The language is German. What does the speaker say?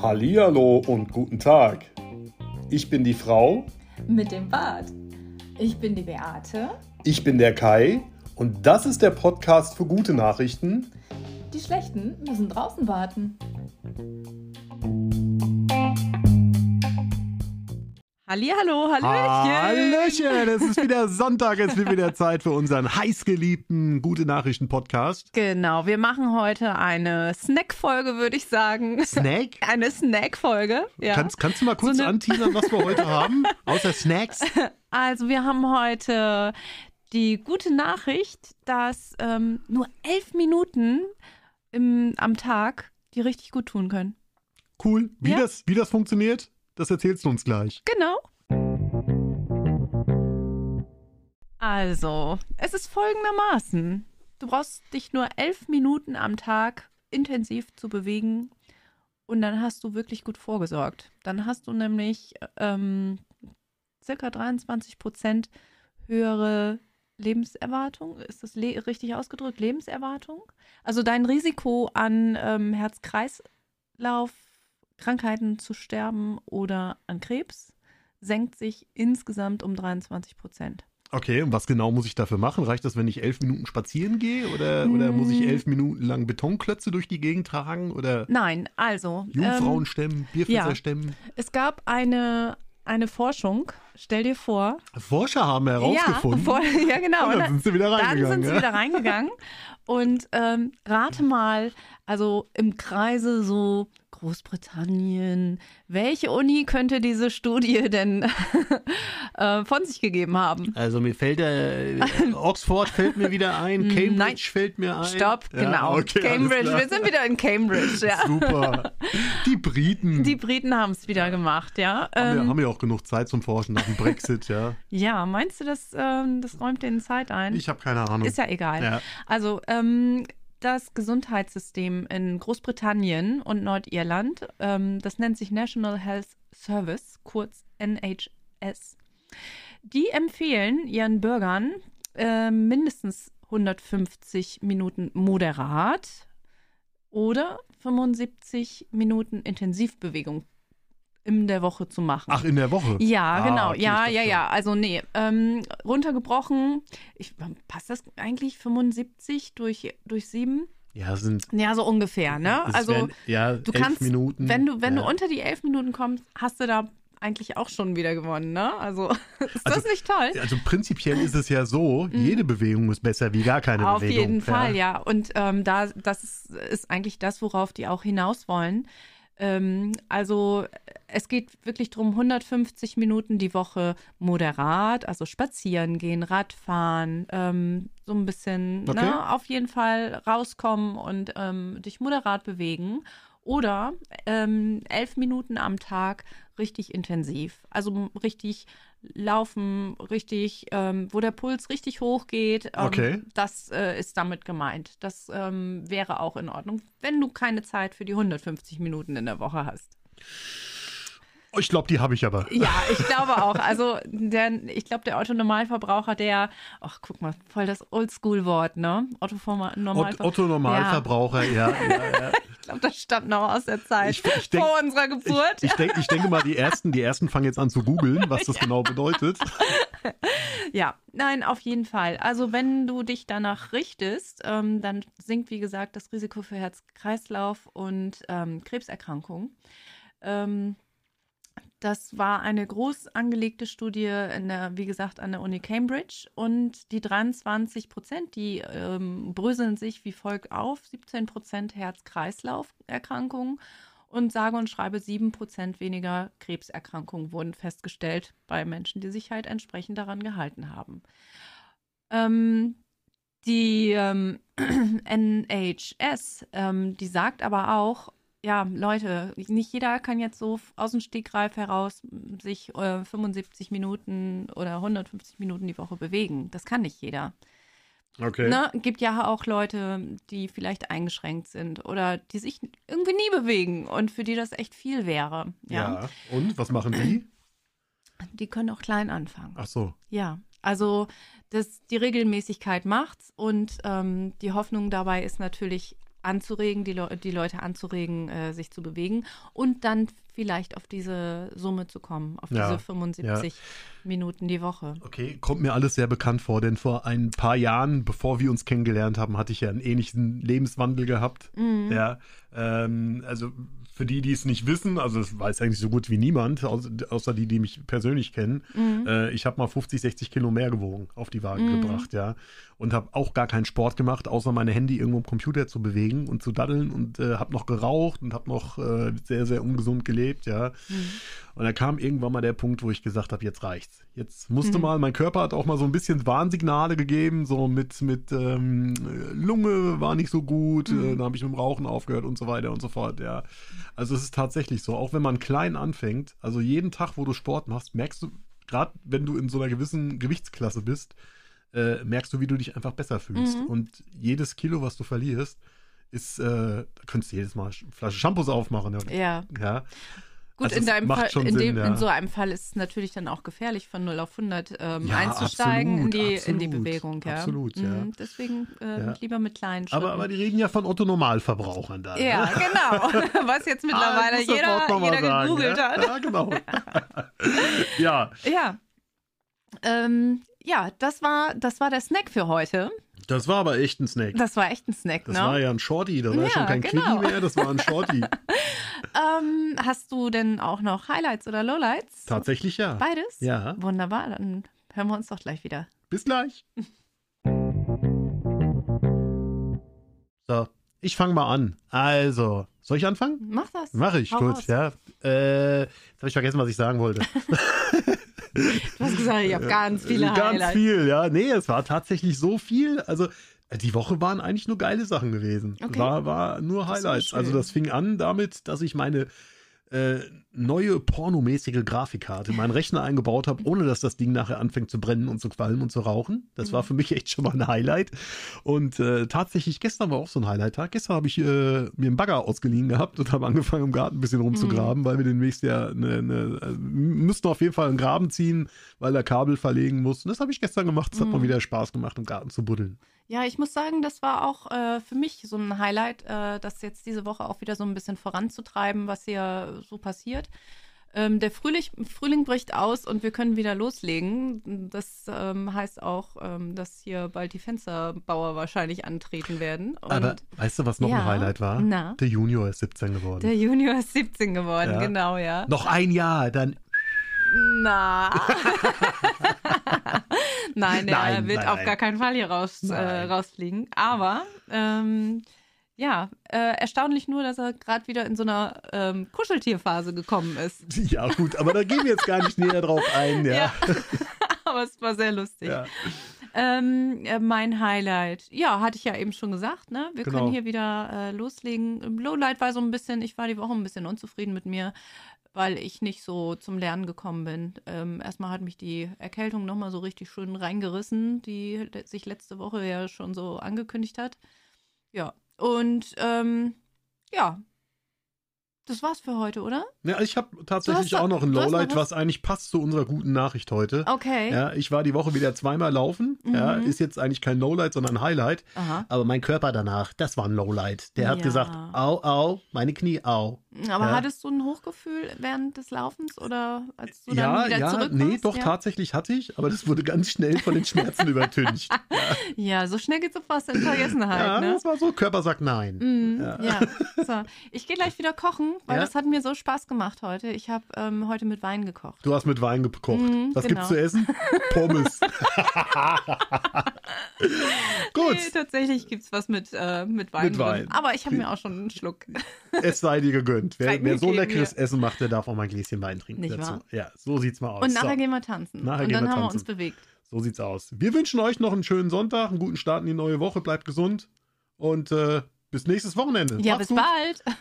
Hallihallo und guten Tag. Ich bin die Frau, Mit dem Bart. Ich bin die Beate. ich bin der Kai und das ist der Podcast für gute Nachrichten. Die Schlechten müssen draußen warten. Hallihallo, Hallöchen. Hallöchen, es ist wieder Sonntag, es wird wieder Zeit für unseren heißgeliebten Gute Nachrichten Podcast. Genau, wir machen heute eine Snack-Folge, würde ich sagen. Snack? Eine Snack-Folge. Ja. Kannst, kannst du mal kurz So eine- anteasern, was wir heute haben? Außer Snacks? Also, wir haben heute die gute Nachricht, dass ähm, nur elf Minuten im, am Tag die richtig gut tun können. Cool. Wie, Ja. das, wie das funktioniert, das erzählst du uns gleich. Genau. Also, es ist folgendermaßen. Du brauchst dich nur elf Minuten am Tag intensiv zu bewegen und dann hast du wirklich gut vorgesorgt. Dann hast du nämlich ähm, circa 23 Prozent höhere Lebenserwartung. Ist das le richtig ausgedrückt? Lebenserwartung? Also dein Risiko an ähm, Herz-Kreislauf Krankheiten zu sterben oder an Krebs senkt sich insgesamt um 23 Prozent. Okay, und was genau muss ich dafür machen? Reicht das, wenn ich elf Minuten spazieren gehe? Oder, oder muss ich Mm. elf Minuten lang Betonklötze durch die Gegend tragen? Oder Nein, also Jungfrauen ähm, stemmen, Bierfässer ja. stemmen? es gab eine, eine Forschung, stell dir vor. Forscher haben herausgefunden. Ja, vor, ja genau. Und dann sind sie wieder dann reingegangen. sind sie wieder reingegangen. Und ähm, rate mal, also im Kreise so Großbritannien, welche Uni könnte diese Studie denn äh, von sich gegeben haben? Also mir fällt der Oxford fällt mir wieder ein, Cambridge Nein. fällt mir ein. Stopp, Ja, genau. okay, Cambridge, wir sind wieder in Cambridge, ja. Super. Die Briten Die Briten haben es wieder gemacht, ja. haben, Ähm, haben ja auch genug Zeit zum Forschen nach dem Brexit, ja. ja, meinst du, das, ähm, das räumt denen Zeit ein? Ich habe keine Ahnung. Ist ja egal. Ja. Also, ähm, das Gesundheitssystem in Großbritannien und Nordirland, ähm, das nennt sich National Health Service, kurz NHS. Die empfehlen ihren Bürgern äh, mindestens 150 Minuten moderat oder 75 Minuten Intensivbewegung in der Woche zu machen. Ach, in der Woche? Ja, Ah, genau. okay, ja, ja, ja. Also nee, ähm, runtergebrochen. Ich, passt das eigentlich 75 durch, durch 7? schon. Ja, sind Ja, so ungefähr, ne? Also wären, ja, du elf kannst, Minuten. wenn du, wenn ja. du unter die 11 Minuten kommst, hast du da eigentlich auch schon wieder gewonnen, ne? Also ist Also, das nicht toll? Also prinzipiell ist es ja so, jede Bewegung ist besser wie gar keine Mhm. Auf Bewegung. jeden Fall, ja. Und ähm, da, das ist, ist eigentlich das, worauf die auch hinaus wollen. Ähm, also es geht wirklich darum, 150 Minuten die Woche moderat, also spazieren gehen, Radfahren, ähm, so ein bisschen, Okay. ne, auf jeden Fall rauskommen und ähm, dich moderat bewegen. Oder ähm, elf Minuten am Tag richtig intensiv. Also richtig laufen, richtig, ähm, wo der Puls richtig hoch geht. Ähm, Okay. Das äh, ist damit gemeint. Das ähm, wäre auch in Ordnung, wenn du keine Zeit für die 150 Minuten in der Woche hast. Ich glaube, die habe ich aber. Ja, ich glaube auch. Also der, ich glaube, der Otto-Normalverbraucher, der, ach guck mal, voll das Oldschool-Wort, ne? Ott- Otto-Normalverbraucher. Otto Normalverbraucher, ja. ja, ja. Ich glaube, das stammt noch aus der Zeit Ich- ich denk- vor unserer Geburt. Ich, ich, denk, ich denke mal, die ersten, die ersten fangen jetzt an zu googeln, was das genau bedeutet. Ja, nein, auf jeden Fall. Also wenn du dich danach richtest, ähm, dann sinkt, wie gesagt, das Risiko für Herz-Kreislauf und ähm, Krebserkrankungen. Ähm, das war eine groß angelegte Studie, in der, wie gesagt, an der Uni Cambridge. Und die 23 Prozent, die ähm, bröseln sich wie folgt auf. 17 Prozent Herz-Kreislauf-Erkrankungen und sage und schreibe 7 Prozent weniger Krebserkrankungen wurden festgestellt bei Menschen, die sich halt entsprechend daran gehalten haben. Ähm, die ähm, NHS, ähm, die sagt aber auch, ja, Leute, nicht jeder kann jetzt so aus dem Stegreif heraus sich äh, 75 Minuten oder 150 Minuten die Woche bewegen. Das kann nicht jeder. Okay. Ne? Gibt ja auch Leute, die vielleicht eingeschränkt sind oder die sich irgendwie nie bewegen und für die das echt viel wäre. Ja. Ja. Und was machen die? Die können auch klein anfangen. Ach so. Ja, also das, die Regelmäßigkeit macht's und ähm, die Hoffnung dabei ist natürlich anzuregen, die, Le die Leute anzuregen, äh, sich zu bewegen und dann vielleicht auf diese Summe zu kommen, auf Ja, diese 75 Minuten die Woche. Okay, kommt mir alles sehr bekannt vor, denn vor ein paar Jahren, bevor wir uns kennengelernt haben, hatte ich ja einen ähnlichen Lebenswandel gehabt. Mhm. Ja, ähm, also für die, die es nicht wissen, also das weiß eigentlich so gut wie niemand, außer, die, die mich persönlich kennen. Mhm. Äh, ich habe mal 50, 60 Kilo mehr gewogen, auf die Waage Mhm. gebracht, ja. Und habe auch gar keinen Sport gemacht, außer meine Handy irgendwo am Computer zu bewegen und zu daddeln und äh, habe noch geraucht und habe noch äh, sehr, sehr ungesund gelebt, ja. Mhm. Und da kam irgendwann mal der Punkt, wo ich gesagt habe, jetzt reicht's. Jetzt musste Mhm. mal, mein Körper hat auch mal so ein bisschen Warnsignale gegeben, so mit, mit ähm, Lunge war nicht so gut, Mhm. äh, dann habe ich mit dem Rauchen aufgehört und so weiter und so fort, ja. Also es ist tatsächlich so, auch wenn man klein anfängt, also jeden Tag, wo du Sport machst, merkst du, gerade wenn du in so einer gewissen Gewichtsklasse bist, äh, merkst du, wie du dich einfach besser fühlst. Mhm. Und jedes Kilo, was du verlierst, ist, äh, da könntest du jedes Mal eine Flasche Shampoos aufmachen. Ja. Ja, ja. Gut, Also in deinem Fall, in, Sinn, dem, ja. in so einem Fall ist es natürlich dann auch gefährlich, von 0 auf 100 ähm, Ja, einzusteigen in, die, absolut, in die absolut, Bewegung. Ja. absolut, ja. Mhm, Deswegen Ja. lieber mit kleinen Schritten. Aber, aber die reden ja von Otto-Normalverbrauchern da. ja, ne? genau. Was jetzt mittlerweile Ah, das Wort jeder, jeder sagen, gegoogelt ja? hat. Ja, genau. ja, Ja. Ähm, ja, das war, das war der Snack für heute. Das war aber echt ein Snack. Das war echt ein Snack, Das ne? war ja ein Shorty, das war Ja, schon kein genau. Quickie mehr, das war ein Shorty. ähm, hast du denn auch noch Highlights oder Lowlights? Tatsächlich ja. Beides? Ja. Wunderbar, dann hören wir uns doch gleich wieder. Bis gleich. So, ich fange mal an. Also, soll ich anfangen? Mach das. Mache ich, Hau gut, raus. ja. Äh, jetzt habe ich vergessen, was ich sagen wollte. Du hast gesagt, ich habe ganz viele Äh, Ganz Highlights. viel, ja. Nee, es war tatsächlich so viel. Also, äh, die Woche waren eigentlich nur geile Sachen gewesen. Okay. War, war nur Highlights. also, das fing an damit, dass ich meine äh, neue pornomäßige Grafikkarte in meinen Rechner eingebaut habe, ohne dass das Ding nachher anfängt zu brennen und zu qualmen und zu rauchen. Das Mhm. war für mich echt schon mal ein Highlight. Und äh, tatsächlich, gestern war auch so ein Highlight-Tag. Gestern habe ich äh, mir einen Bagger ausgeliehen gehabt und habe angefangen, im Garten ein bisschen rumzugraben, weil wir demnächst ja eine, eine, also, müssten auf jeden Fall einen Graben ziehen, weil er Kabel verlegen muss. Und das habe ich gestern gemacht. Es hat Mhm. mal wieder Spaß gemacht, im Garten zu buddeln. Ja, ich muss sagen, das war auch äh, für mich so ein Highlight, äh, das jetzt diese Woche auch wieder so ein bisschen voranzutreiben, was hier so passiert. Ähm, der Frühling, Frühling bricht aus und wir können wieder loslegen. Das ähm, heißt auch, ähm, dass hier bald die Fensterbauer wahrscheinlich antreten werden. Und Aber weißt du, was noch Ja, ein Highlight war? na? Der Junior ist 17 geworden. der Junior ist 17 geworden, Ja. genau, ja. noch ein Jahr, dann Na. nein, er Nein, wird nein, auf nein. gar keinen Fall hier raus, äh, rausfliegen. Aber ähm, ja, äh, erstaunlich nur, dass er gerade wieder in so einer ähm, Kuscheltierphase gekommen ist. Ja, gut, aber da gehen wir jetzt gar nicht näher drauf ein, ja. Ja. Aber es war sehr lustig. Ja. Ähm, äh, mein Highlight, ja, hatte ich ja eben schon gesagt, ne? Wir Genau. können hier wieder äh, loslegen. Lowlight war so ein bisschen, ich war die Woche ein bisschen unzufrieden mit mir, weil ich nicht so zum Lernen gekommen bin. Ähm, erstmal hat mich die Erkältung nochmal so richtig schön reingerissen, die sich letzte Woche ja schon so angekündigt hat. Ja, und ähm, ja, das war's für heute, oder? Ja, ich habe tatsächlich auch noch ein noch Lowlight, was? was eigentlich passt zu unserer guten Nachricht heute. Okay. Ja, ich war die Woche wieder zweimal laufen. Ja, Mhm. ist jetzt eigentlich kein Lowlight, sondern ein Highlight. Aha. Aber mein Körper danach, das war ein Lowlight. Der hat Ja. gesagt, au, au, meine Knie, au. Aber Ja. hattest du ein Hochgefühl während des Laufens oder als du dann Ja, wieder ja, zurück nee, doch ja? tatsächlich hatte ich, aber das wurde ganz schnell von den Schmerzen übertüncht. Ja, so schnell geht's so fast in Vergessenheit, ja, ne? das war so, Körper sagt nein. Mhm, Ja. So. Ich gehe gleich wieder kochen, weil das hat mir so Spaß gemacht heute. Ich habe ähm, heute mit Wein gekocht. Du hast mit Wein gekocht. Mhm, Was genau. gibt's zu essen? Pommes. Gut, Nee, tatsächlich gibt's was mit, äh, mit Wein. Mit Wein. Drin. Aber ich habe mir auch schon einen Schluck. es sei dir gegönnt. Wer, wer so leckeres hier. Essen macht, der darf auch mal ein Gläschen Wein trinken. Nicht dazu. wahr? Ja, so sieht's mal aus. Und nachher so, gehen wir tanzen. Nachher Und dann wir haben wir uns bewegt. so sieht's aus. Wir wünschen euch noch einen schönen Sonntag, einen guten Start in die neue Woche. Bleibt gesund und äh, bis nächstes Wochenende. Ja, Macht's bis gut. bald.